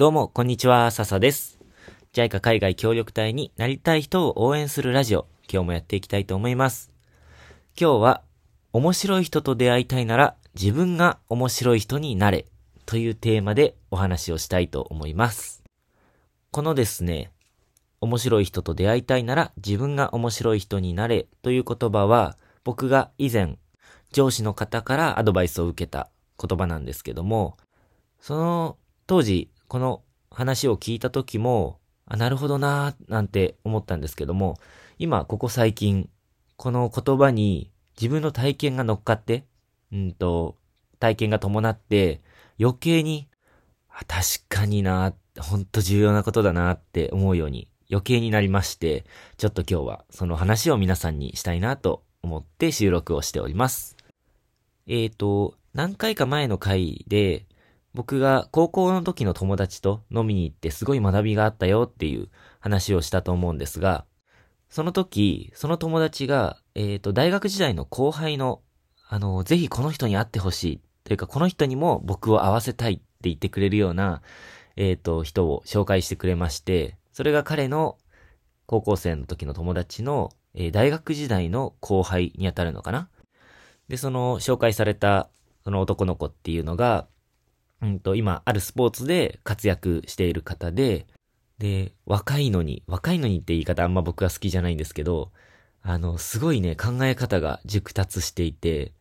どうも、こんにちは、笹です。JICA 海外協力隊になりたい人を応援するラジオ、今日もやっていきたいと思います。今日は、面白い人と出会いたいなら、自分が面白い人になれ、というテーマでお話をしたいと思います。このですね、面白い人と出会いたいなら、自分が面白い人になれ、という言葉は、僕が以前、上司の方からアドバイスを受けた言葉なんですけども、その当時、この話を聞いた時も、あ、なるほどなーなんて思ったんですけども、今、ここ最近、この言葉に自分の体験が乗っかって、うんと、体験が伴って、余計に、あ確かになー、ほんと重要なことだなーって思うように余計になりまして、ちょっと今日はその話を皆さんにしたいなと思って収録をしております。えーと、何回か前の回で、僕が高校の時の友達と飲みに行ってすごい学びがあったよっていう話をしたと思うんですが、その時、その友達が、えーと、大学時代の後輩の、あの、ぜひこの人に会ってほしい。というか、この人にも僕を会わせたいって言ってくれるような、えーと、人を紹介してくれまして、それが彼の高校生の時の友達の、えー大学時代の後輩にあたるのかなで、その紹介されたその男の子っていうのが、うんと、今、あるスポーツで活躍している方で、で、若いのに、若いのにって言い方あんま僕は好きじゃないんですけど、あの、すごいね、考え方が熟達していて、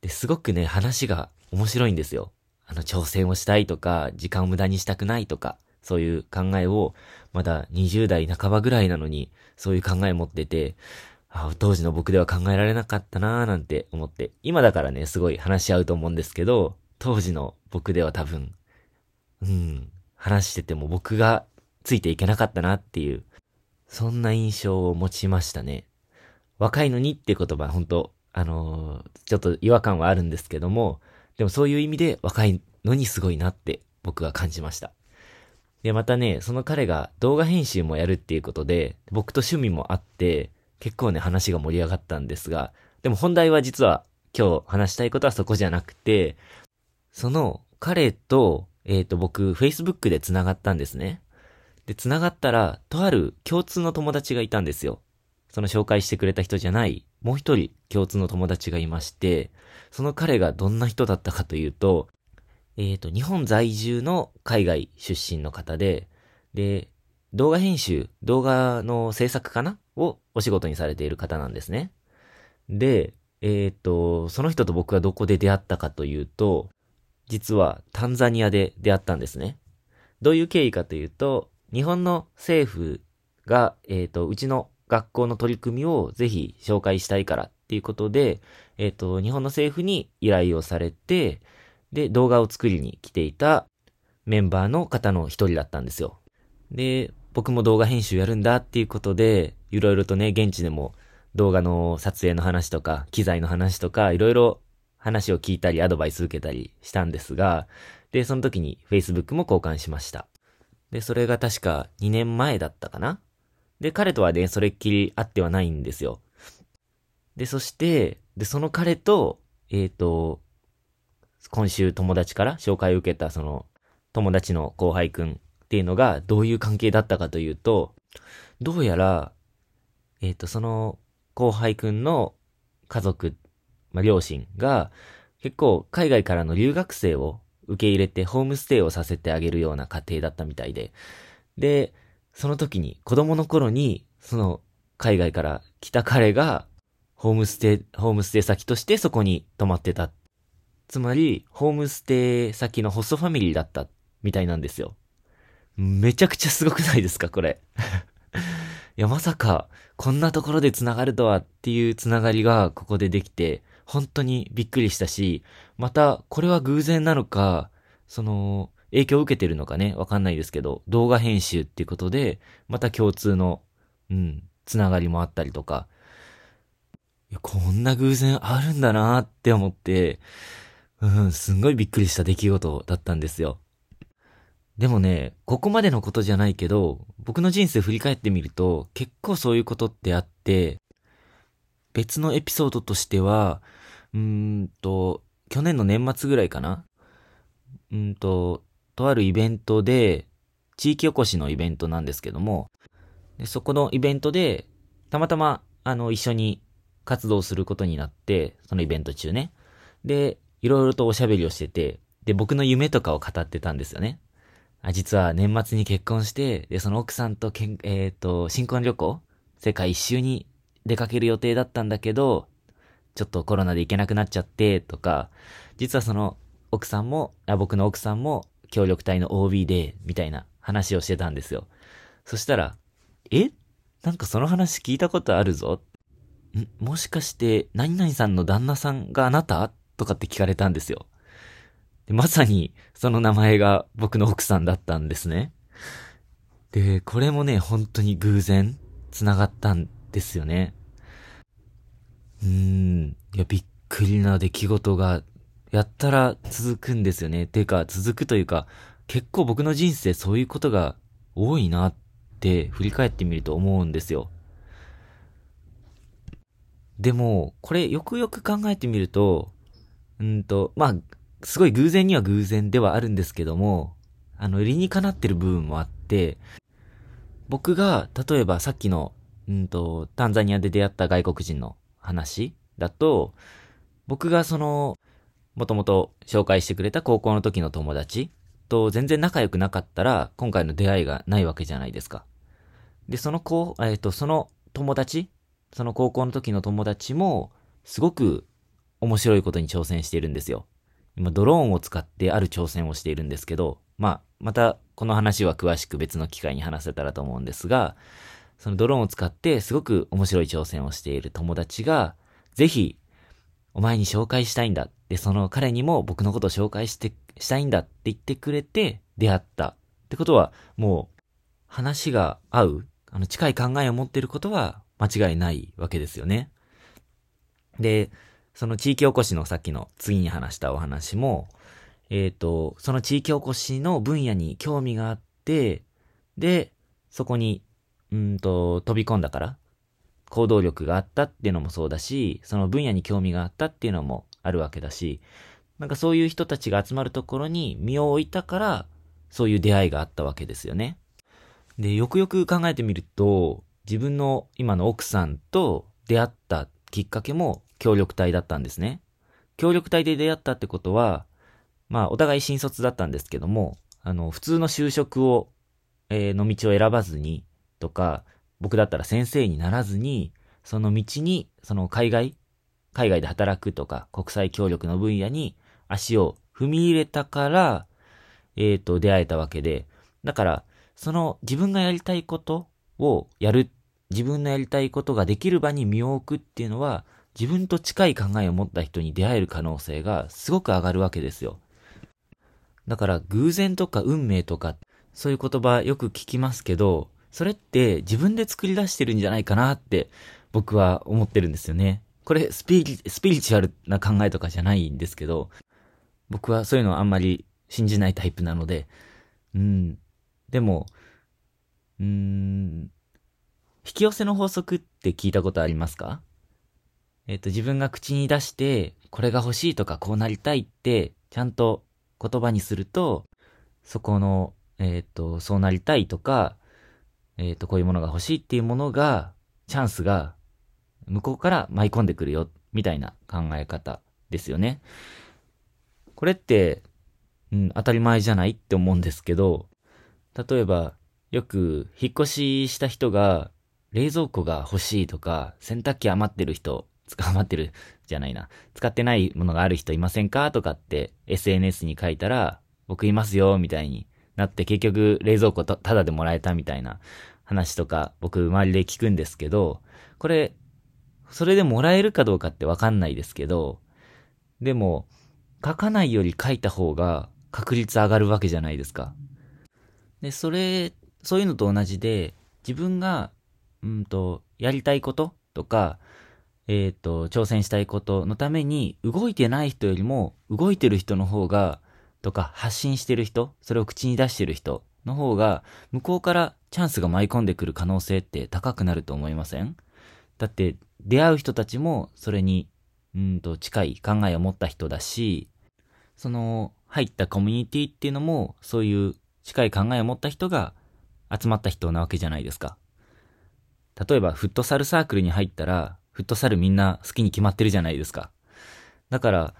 で、すごくね、話が面白いんですよ。あの、挑戦をしたいとか、時間を無駄にしたくないとか、そういう考えを、まだ20代半ばぐらいなのに、そういう考え持ってて、あ当時の僕では考えられなかったなーなんて思って、今だからね、すごい話し合うと思うんですけど、当時の僕では多分、うん、話してても僕がついていけなかったなっていう、そんな印象を持ちましたね。若いのにって言葉、本当あのーちょっと違和感はあるんですけども、でもそういう意味で若いのにすごいなって僕は感じました。で、またね、その彼が動画編集もやるっていうことで、僕と趣味もあって、結構ね、話が盛り上がったんですが、でも本題は実は今日話したいことはそこじゃなくて、その彼と、えっ、と、僕、Facebook で繋がったんですね。で、繋がったら、とある共通の友達がいたんですよ。その紹介してくれた人じゃない、もう一人共通の友達がいまして、その彼がどんな人だったかというと、えっ、と、日本在住の海外出身の方で、で、動画編集、動画の制作かな？をお仕事にされている方なんですね。で、えっ、と、その人と僕はどこで出会ったかというと、実はタンザニアで出会ったんですね。どういう経緯かというと、日本の政府が、えっ、と、うちの学校の取り組みをぜひ紹介したいからっていうことで、えっ、と、日本の政府に依頼をされて、で、動画を作りに来ていたメンバーの方の一人だったんですよ。で、僕も動画編集やるんだっていうことで、いろいろとね、現地でも動画の撮影の話とか、機材の話とか、いろいろ話を聞いたり、アドバイス受けたりしたんですが、で、その時に Facebook も交換しました。で、それが確か2年前だったかな？で、彼とはね、それっきり会ってはないんですよ。で、そして、で、その彼と、えっ、と、今週友達から紹介を受けたその友達の後輩くんっていうのがどういう関係だったかというと、どうやら、えっ、と、その後輩くんの家族、まあ、両親が結構海外からの留学生を受け入れてホームステイをさせてあげるような家庭だったみたいで。で、その時に子供の頃にその海外から来た彼がホームステイ、ホームステイ先としてそこに泊まってた。つまり、ホームステイ先のホストファミリーだったみたいなんですよ。めちゃくちゃすごくないですか、これ。いや、まさか、こんなところで繋がるとはっていう繋がりがここでできて、本当にびっくりしたし、また、これは偶然なのか、その、影響を受けてるのかね、わかんないですけど、動画編集っていうことで、また共通の、うん、繋がりもあったりとか、いや、こんな偶然あるんだなって思って、うん、すんごいびっくりした出来事だったんですよ。でもね、ここまでのことじゃないけど、僕の人生振り返ってみると、結構そういうことってあって、別のエピソードとしては、うんと、去年の年末ぐらいかなうんと、とあるイベントで、地域おこしのイベントなんですけども、でそこのイベントで、たまたま、あの、一緒に活動することになって、そのイベント中ね。で、いろいろとおしゃべりをしてて、で、僕の夢とかを語ってたんですよね。あ実は年末に結婚して、で、その奥さんとけん、えっ、ー、と、新婚旅行世界一周に出かける予定だったんだけど、ちょっとコロナで行けなくなっちゃって、とか、実はその奥さんも、あ僕の奥さんも協力隊の OB で、みたいな話をしてたんですよ。そしたら、え？なんかその話聞いたことあるぞ？ん？もしかして、何々さんの旦那さんがあなた？とかって聞かれたんですよ。で、まさに、その名前が僕の奥さんだったんですね。で、これもね、本当に偶然、繋がったんですよね。うん。いや、びっくりな出来事が、やったら続くんですよね。ていうか、続くというか、結構僕の人生そういうことが多いなって振り返ってみると思うんですよ。でも、これよくよく考えてみると、うんと、まあ、すごい偶然には偶然ではあるんですけども、あの、理にかなってる部分もあって、僕が、例えばさっきの、うんと、タンザニアで出会った外国人の話だと、僕がその、もともと紹介してくれた高校の時の友達と全然仲良くなかったら、今回の出会いがないわけじゃないですか。で、その子、えっ、ー、と、その友達、その高校の時の友達も、すごく面白いことに挑戦しているんですよ。今、ドローンを使ってある挑戦をしているんですけど、まあ、また、この話は詳しく別の機会に話せたらと思うんですが、そのドローンを使ってすごく面白い挑戦をしている友達が、ぜひ、お前に紹介したいんだ。で、その彼にも僕のことを紹介して、したいんだって言ってくれて出会った。ってことは、もう、話が合う、あの、近い考えを持っていることは間違いないわけですよね。で、その地域おこしのさっきの次に話したお話も、えっ、ー、と、その地域おこしの分野に興味があって、で、そこに、うんと、飛び込んだから、行動力があったっていうのもそうだし、その分野に興味があったっていうのもあるわけだし、なんかそういう人たちが集まるところに身を置いたから、そういう出会いがあったわけですよね。で、よくよく考えてみると、自分の今の奥さんと出会ったきっかけも協力隊だったんですね。協力隊で出会ったってことは、まあ、お互い新卒だったんですけども、あの、普通の就職を、えー、の道を選ばずに、とか、僕だったら先生にならずに、その道に、その海外、海外で働くとか、国際協力の分野に足を踏み入れたから、えっ、ー、と、出会えたわけで、だから、その自分がやりたいことをやる、自分のやりたいことができる場に身を置くっていうのは、自分と近い考えを持った人に出会える可能性がすごく上がるわけですよ。だから偶然とか運命とか、そういう言葉よく聞きますけど、それって自分で作り出してるんじゃないかなって僕は思ってるんですよね。これスピリ、スピリチュアルな考えとかじゃないんですけど、僕はそういうのはあんまり信じないタイプなので、うん。でも、うん、引き寄せの法則って聞いたことありますか？えっ、と、自分が口に出して、これが欲しいとかこうなりたいって、ちゃんと言葉にすると、そこの、えっ、と、そうなりたいとか、えっ、と、こういうものが欲しいっていうものが、チャンスが、向こうから舞い込んでくるよ、みたいな考え方ですよね。これって、うん、当たり前じゃないって思うんですけど、例えば、よく、引っ越しした人が、冷蔵庫が欲しいとか、洗濯機余ってる人捕まってるじゃないな。使ってないものがある人いませんかとかって SNS に書いたら、僕いますよ、みたいになって結局冷蔵庫ただでもらえたみたいな話とか僕周りで聞くんですけど、これ、それでもらえるかどうかってわかんないですけど、でも、書かないより書いた方が確率上がるわけじゃないですか。で、それ、そういうのと同じで、自分が、うんと、やりたいこととか、えっ、ー、と、挑戦したいことのために、動いてない人よりも、動いてる人の方が、とか、発信してる人、それを口に出してる人の方が、向こうからチャンスが舞い込んでくる可能性って高くなると思いません？だって、出会う人たちも、それに、うんと、近い考えを持った人だし、その、入ったコミュニティっていうのも、そういう近い考えを持った人が集まった人なわけじゃないですか。例えば、フットサルサークルに入ったら、フットサルみんな好きに決まってるじゃないですか。だから、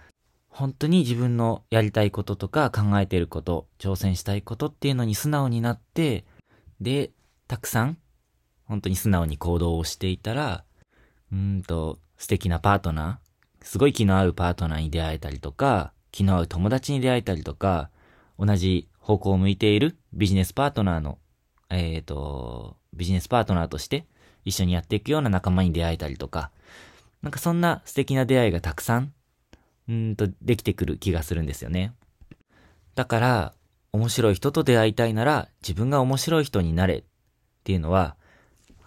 本当に自分のやりたいこととか考えていること、挑戦したいことっていうのに素直になって、で、たくさん、本当に素直に行動をしていたら、うんと、素敵なパートナー、すごい気の合うパートナーに出会えたりとか、気の合う友達に出会えたりとか、同じ方向を向いているビジネスパートナーの、えっ、ー、と、ビジネスパートナーとして一緒にやっていくような仲間に出会えたりとか、なんかそんな素敵な出会いがたくさん、うんとできてくる気がするんですよね。だから、面白い人と出会いたいなら自分が面白い人になれっていうのは、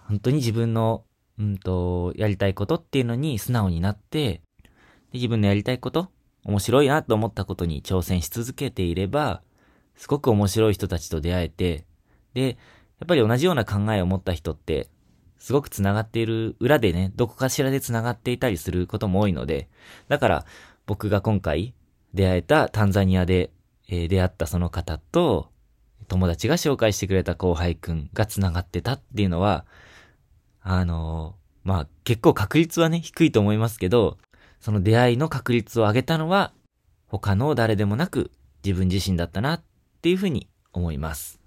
本当に自分の、うんと、やりたいことっていうのに素直になって、で自分のやりたいこと、面白いなと思ったことに挑戦し続けていれば、すごく面白い人たちと出会えて、で、やっぱり同じような考えを持った人って、すごく繋がっている裏でね、どこかしらで繋がっていたりすることも多いので、だから僕が今回出会えたタンザニアで、えー、出会ったその方と、友達が紹介してくれた後輩くんが繋がってたっていうのは、あのー、まあ、結構確率はね、低いと思いますけど、その出会いの確率を上げたのは、他の誰でもなく自分自身だったなっっていうふうに思います。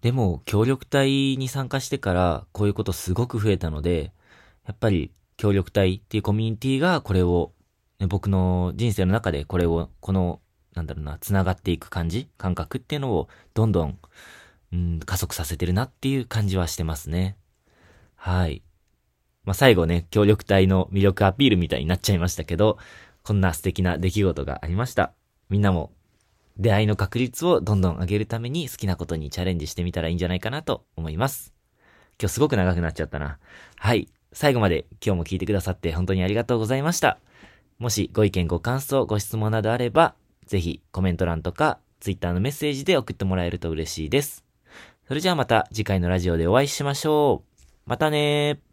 でも、協力隊に参加してからこういうことすごく増えたので、やっぱり協力隊っていうコミュニティがこれを、ね、僕の人生の中でこれを、この、なんだろうな、繋がっていく感じ、感覚っていうのをどんどん、うん、加速させてるなっていう感じはしてますね。はい。まあ、最後ね、協力隊の魅力アピールみたいになっちゃいましたけど、こんな素敵な出来事がありました。みんなも出会いの確率をどんどん上げるために好きなことにチャレンジしてみたらいいんじゃないかなと思います。今日すごく長くなっちゃったな。はい。最後まで今日も聞いてくださって本当にありがとうございました。もしご意見ご感想ご質問などあれば、ぜひコメント欄とか Twitter のメッセージで送ってもらえると嬉しいです。それじゃあまた次回のラジオでお会いしましょう。またねー。